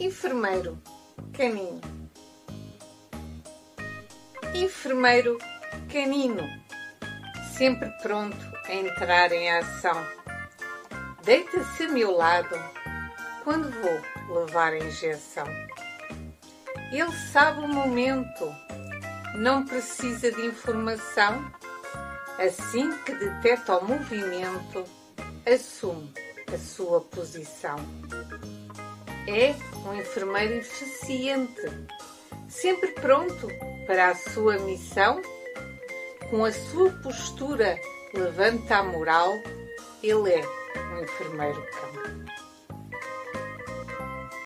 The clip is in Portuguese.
Enfermeiro canino. Enfermeiro canino, sempre pronto a entrar em ação. Deita-se a meu lado quando vou levar a injeção. Ele sabe o momento, não precisa de informação. Assim que detecta o movimento, assume a sua posição. É um enfermeiro eficiente, sempre pronto para a sua missão. Com a sua postura levanta a moral, ele é um enfermeiro cão.